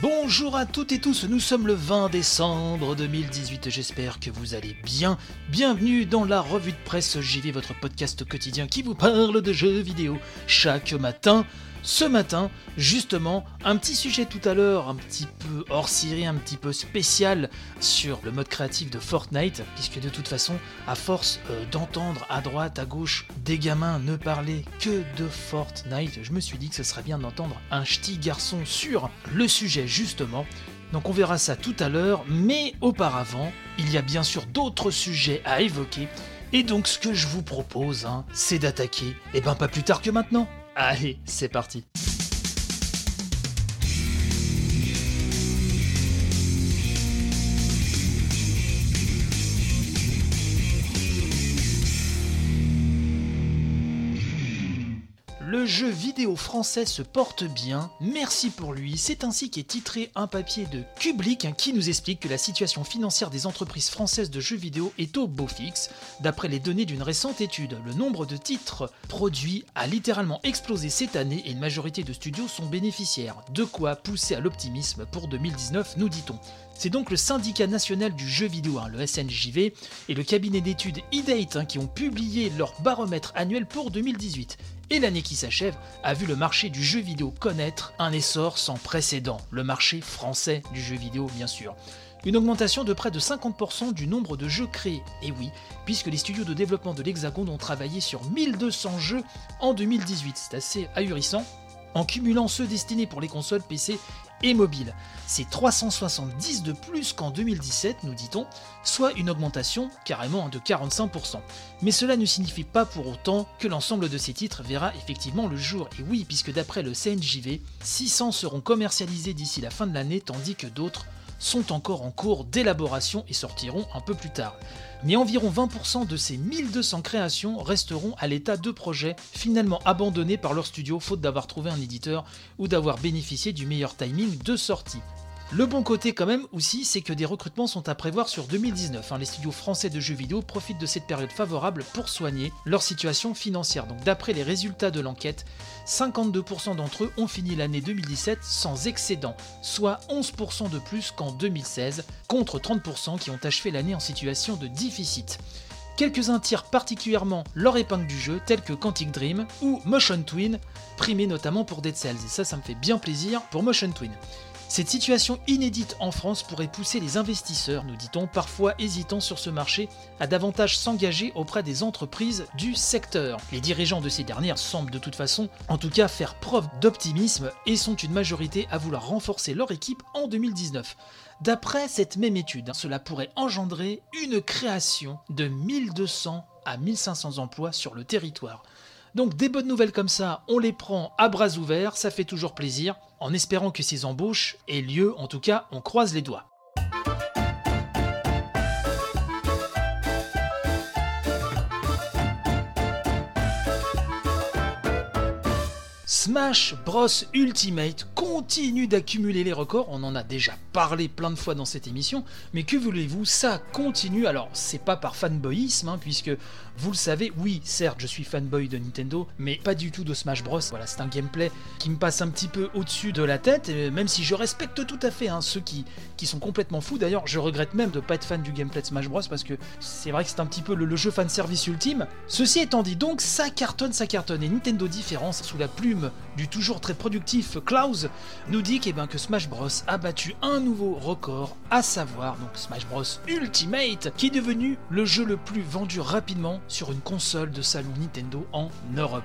Bonjour à toutes et tous, nous sommes le 20 décembre 2018, j'espère que vous allez bien. Bienvenue dans la revue de presse JV, votre podcast quotidien qui vous parle de jeux vidéo chaque matin. Ce matin, justement, un petit sujet tout à l'heure, un petit peu hors série, un petit peu spécial sur le mode créatif de Fortnite, puisque de toute façon, à force euh, d'entendre à droite, à gauche, des gamins ne parler que de Fortnite, je me suis dit que ce serait bien d'entendre un ch'ti garçon sur le sujet justement. Donc on verra ça tout à l'heure, mais auparavant, il y a bien sûr d'autres sujets à évoquer. Et donc ce que je vous propose, hein, c'est d'attaquer, et ben pas plus tard que maintenant. Allez, c'est parti. Jeu vidéo français se porte bien, merci pour lui, c'est ainsi qu'est titré un papier de Public hein, qui nous explique que la situation financière des entreprises françaises de jeux vidéo est au beau fixe. D'après les données d'une récente étude, le nombre de titres produits a littéralement explosé cette année et une majorité de studios sont bénéficiaires. De quoi pousser à l'optimisme pour 2019, nous dit-on. C'est donc le syndicat national du jeu vidéo, hein, le SNJV, et le cabinet d'études eDate hein, qui ont publié leur baromètre annuel pour 2018. Et l'année qui s'achève a vu le marché du jeu vidéo connaître un essor sans précédent, le marché français du jeu vidéo bien sûr. Une augmentation de près de 50% du nombre de jeux créés. Et oui, puisque les studios de développement de l'Hexagone ont travaillé sur 1200 jeux en 2018, c'est assez ahurissant, en cumulant ceux destinés pour les consoles PC et mobiles. C'est 370 de plus qu'en 2017, nous dit-on, soit une augmentation carrément de 45%. Mais cela ne signifie pas pour autant que l'ensemble de ces titres verra effectivement le jour. Et oui, puisque d'après le CNJV, 600 seront commercialisés d'ici la fin de l'année, tandis que d'autres sont encore en cours d'élaboration et sortiront un peu plus tard. Mais environ 20% de ces 1200 créations resteront à l'état de projet, finalement abandonnés par leur studio faute d'avoir trouvé un éditeur ou d'avoir bénéficié du meilleur timing de sortie. Le bon côté quand même aussi, c'est que des recrutements sont à prévoir sur 2019. Hein. Les studios français de jeux vidéo profitent de cette période favorable pour soigner leur situation financière. Donc d'après les résultats de l'enquête, 52% d'entre eux ont fini l'année 2017 sans excédent, soit 11% de plus qu'en 2016, contre 30% qui ont achevé l'année en situation de déficit. Quelques-uns tirent particulièrement leur épingle du jeu, tels que Quantic Dream ou Motion Twin, primés notamment pour Dead Cells, et ça, ça me fait bien plaisir pour Motion Twin. Cette situation inédite en France pourrait pousser les investisseurs, nous dit-on, parfois hésitants sur ce marché, à davantage s'engager auprès des entreprises du secteur. Les dirigeants de ces dernières semblent de toute façon, en tout cas, faire preuve d'optimisme et sont une majorité à vouloir renforcer leur équipe en 2019. D'après cette même étude, cela pourrait engendrer une création de 1200 à 1500 emplois sur le territoire. Donc des bonnes nouvelles comme ça, on les prend à bras ouverts, ça fait toujours plaisir, en espérant que ces embauches aient lieu, en tout cas on croise les doigts. Smash Bros Ultimate continue d'accumuler les records, on en a déjà parlé plein de fois dans cette émission, mais que voulez-vous, ça continue, alors c'est pas par fanboyisme, hein, puisque vous le savez, oui, certes je suis fanboy de Nintendo, mais pas du tout de Smash Bros, voilà, c'est un gameplay qui me passe un petit peu au-dessus de la tête, même si je respecte tout à fait hein, ceux qui, qui sont complètement fous, d'ailleurs je regrette même de pas être fan du gameplay de Smash Bros, parce que c'est vrai que c'est un petit peu le, le jeu fanservice ultime. Ceci étant dit, donc ça cartonne, ça cartonne, et Nintendo Différence, sous la plume du toujours très productif Klaus, nous dit eh ben, que Smash Bros a battu un nouveau record, à savoir donc Smash Bros Ultimate, qui est devenu le jeu le plus vendu rapidement sur une console de salon Nintendo en Europe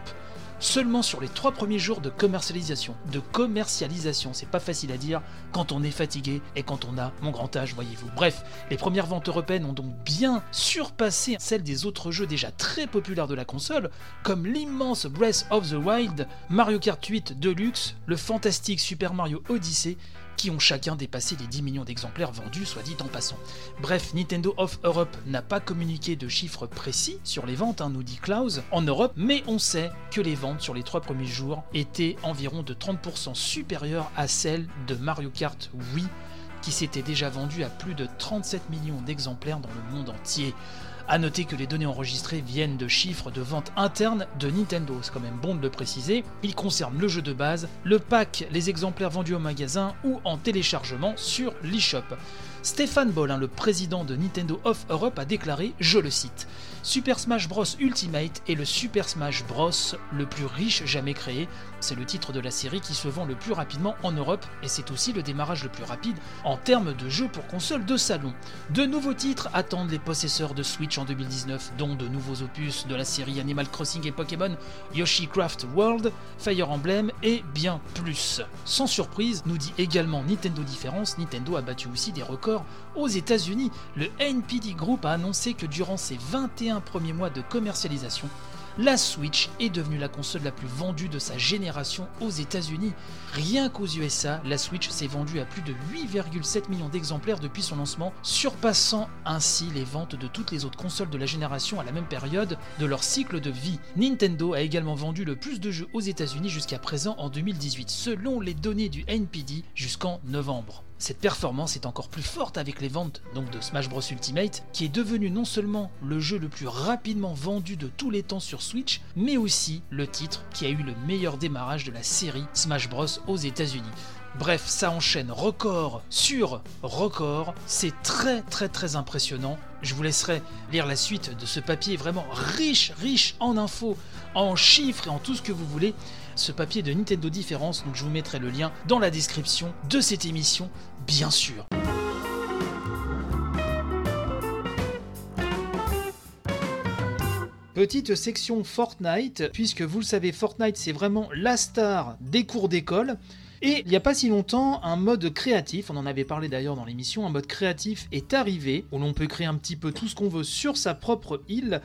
seulement sur les trois premiers jours de commercialisation. De commercialisation, c'est pas facile à dire quand on est fatigué et quand on a mon grand âge, voyez-vous. Bref, les premières ventes européennes ont donc bien surpassé celles des autres jeux déjà très populaires de la console, comme l'immense Breath of the Wild, Mario Kart 8 Deluxe, le fantastique Super Mario Odyssey, qui ont chacun dépassé les 10 millions d'exemplaires vendus, soit dit en passant. Bref, Nintendo of Europe n'a pas communiqué de chiffres précis sur les ventes, hein, nous dit Klaus, en Europe, mais on sait que les ventes sur les trois premiers jours étaient environ de 30% supérieures à celles de Mario Kart Wii, qui s'était déjà vendu à plus de 37 millions d'exemplaires dans le monde entier. A noter que les données enregistrées viennent de chiffres de vente internes de Nintendo, c'est quand même bon de le préciser. Ils concernent le jeu de base, le pack, les exemplaires vendus au magasin ou en téléchargement sur l'eShop. Stéphane Bollin, le président de Nintendo of Europe, a déclaré, je le cite, Super Smash Bros Ultimate est le Super Smash Bros le plus riche jamais créé. C'est le titre de la série qui se vend le plus rapidement en Europe et c'est aussi le démarrage le plus rapide en termes de jeux pour console de salon. De nouveaux titres attendent les possesseurs de Switch en 2019, dont de nouveaux opus de la série Animal Crossing et Pokémon, Yoshi Craft World, Fire Emblem et bien plus. Sans surprise, nous dit également Nintendo Différence, Nintendo a battu aussi des records aux États-Unis. Le NPD Group a annoncé que durant ses 21 premiers mois de commercialisation, la Switch est devenue la console la plus vendue de sa génération aux États-Unis. Rien qu'aux USA, la Switch s'est vendue à plus de 8,7 millions d'exemplaires depuis son lancement, surpassant ainsi les ventes de toutes les autres consoles de la génération à la même période de leur cycle de vie. Nintendo a également vendu le plus de jeux aux États-Unis jusqu'à présent en 2018, selon les données du NPD jusqu'en novembre. Cette performance est encore plus forte avec les ventes donc de Smash Bros Ultimate, qui est devenu non seulement le jeu le plus rapidement vendu de tous les temps sur Switch, mais aussi le titre qui a eu le meilleur démarrage de la série Smash Bros aux États-Unis. Bref, ça enchaîne record sur record. C'est très très très impressionnant. Je vous laisserai lire la suite de ce papier vraiment riche, riche en infos, en chiffres et en tout ce que vous voulez. Ce papier de Nintendo Différence, donc je vous mettrai le lien dans la description de cette émission, bien sûr. Petite section Fortnite, puisque vous le savez, Fortnite c'est vraiment la star des cours d'école. Et il n'y a pas si longtemps, un mode créatif, on en avait parlé d'ailleurs dans l'émission, un mode créatif est arrivé, où l'on peut créer un petit peu tout ce qu'on veut sur sa propre île.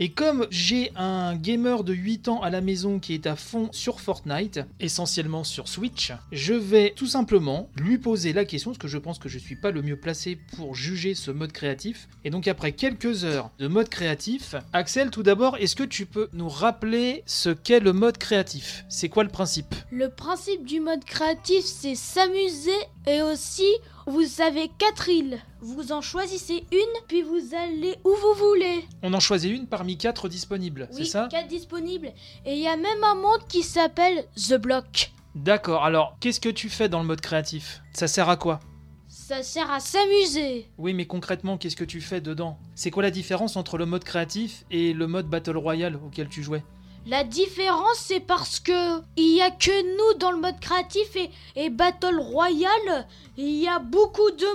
Et comme j'ai un gamer de 8 ans à la maison qui est à fond sur Fortnite, essentiellement sur Switch, je vais tout simplement lui poser la question, parce que je pense que je suis pas le mieux placé pour juger ce mode créatif. Et donc après quelques heures de mode créatif, Axel, tout d'abord, est-ce que tu peux nous rappeler ce qu'est le mode créatif? C'est quoi le principe? Le principe du mode créatif, c'est s'amuser et aussi vous avez quatre îles. Vous en choisissez une, puis vous allez où vous voulez. On en choisit une parmi quatre disponibles, c'est ça quatre disponibles. Et il y a même un monde qui s'appelle The Block. D'accord, alors qu'est-ce que tu fais dans le mode créatif? Ça sert à quoi? Ça sert à s'amuser. Oui, mais concrètement, qu'est-ce que tu fais dedans? C'est quoi la différence entre le mode créatif et le mode Battle Royale auquel tu jouais? La différence, c'est parce que il y a que nous dans le mode créatif et, et Battle Royale, il y a beaucoup de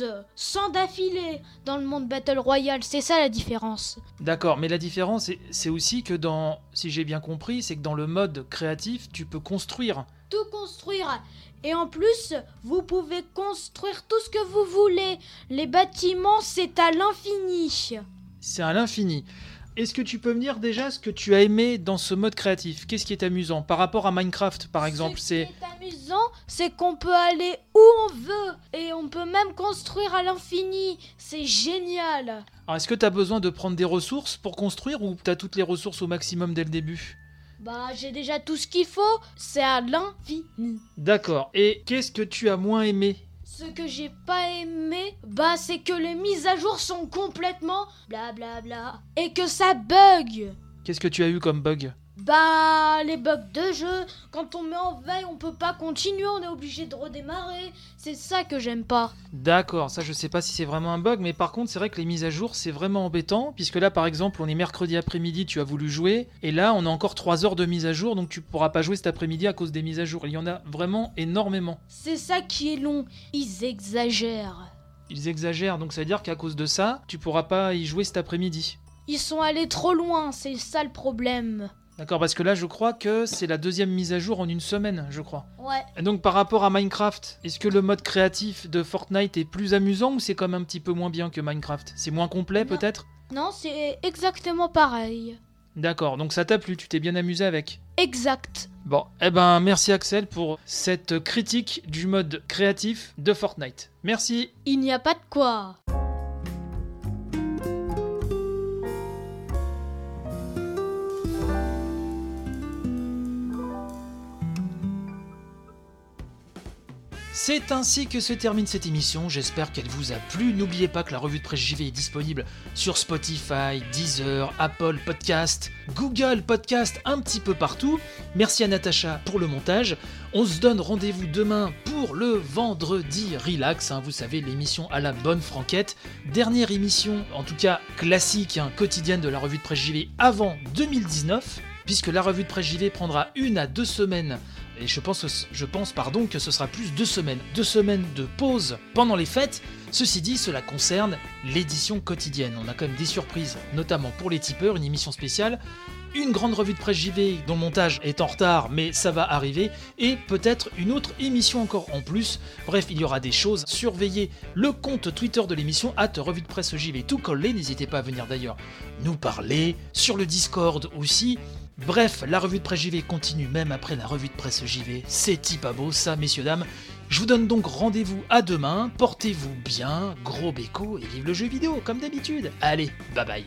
monde sans d'affilée dans le monde Battle Royale. C'est ça la différence. D'accord, mais la différence, c'est- c'est aussi que dans, si j'ai bien compris, c'est que dans le mode créatif, tu peux construire. Tout construire. Et en plus, vous pouvez construire tout ce que vous voulez. Les bâtiments, c'est à l'infini. C'est à l'infini. Est-ce que tu peux me dire déjà ce que tu as aimé dans ce mode créatif? Qu'est-ce qui est amusant? Par rapport à Minecraft, par exemple, Ce c'est... qui est amusant, c'est qu'on peut aller où on veut et on peut même construire à l'infini. C'est génial. Alors, est-ce que tu as besoin de prendre des ressources pour construire ou tu as toutes les ressources au maximum dès le début? Bah, j'ai déjà tout ce qu'il faut. C'est à l'infini. D'accord. Et qu'est-ce que tu as moins aimé? Ce que j'ai pas aimé, bah, c'est que les mises à jour sont complètement blablabla et que ça bug. Qu'est-ce que tu as eu comme bug? Bah, les bugs de jeu, quand on met en veille, on peut pas continuer, on est obligé de redémarrer. C'est ça que j'aime pas. D'accord, ça je sais pas si c'est vraiment un bug, mais par contre c'est vrai que les mises à jour c'est vraiment embêtant, puisque là par exemple on est mercredi après-midi, tu as voulu jouer, et là on a encore 3 heures de mise à jour, donc tu pourras pas jouer cet après-midi à cause des mises à jour. Il y en a vraiment énormément. C'est ça qui est long. Ils exagèrent. Ils exagèrent, donc ça veut dire qu'à cause de ça, tu pourras pas y jouer cet après-midi. Ils sont allés trop loin, c'est ça le problème. D'accord, parce que là je crois que c'est la deuxième mise à jour en une semaine, je crois. Ouais. Et donc par rapport à Minecraft, est-ce que le mode créatif de Fortnite est plus amusant ou c'est quand même un petit peu moins bien que Minecraft? C'est moins complet Non. peut-être? Non, c'est exactement pareil. D'accord, donc ça t'a plu, tu t'es bien amusé avec? Exact. Bon, eh ben merci Axel pour cette critique du mode créatif de Fortnite. Merci. Il n'y a pas de quoi. C'est ainsi que se termine cette émission, j'espère qu'elle vous a plu. N'oubliez pas que la revue de presse JV est disponible sur Spotify, Deezer, Apple Podcast, Google Podcast, un petit peu partout. Merci à Natacha pour le montage. On se donne rendez-vous demain pour le vendredi relax, hein, vous savez, l'émission à la bonne franquette. Dernière émission, en tout cas classique, hein, quotidienne de la revue de presse JV avant 2019, puisque la revue de presse JV prendra une à deux semaines et je pense, je pense pardon, que ce sera plus deux semaines. Deux semaines de pause pendant les fêtes. Ceci dit, cela concerne l'édition quotidienne. On a quand même des surprises, notamment pour les tipeurs, une émission spéciale, une grande revue de presse JV dont le montage est en retard, mais ça va arriver, et peut-être une autre émission encore en plus. Bref, il y aura des choses. Surveillez le compte Twitter de l'émission, at revue de presse JV tout collé. N'hésitez pas à venir d'ailleurs nous parler, sur le Discord aussi. Bref, la revue de presse JV continue même après la revue de presse JV. C'est pas beau ça, messieurs, dames. Je vous donne donc rendez-vous à demain. Portez-vous bien, gros béco et vive le jeu vidéo comme d'habitude. Allez, bye bye.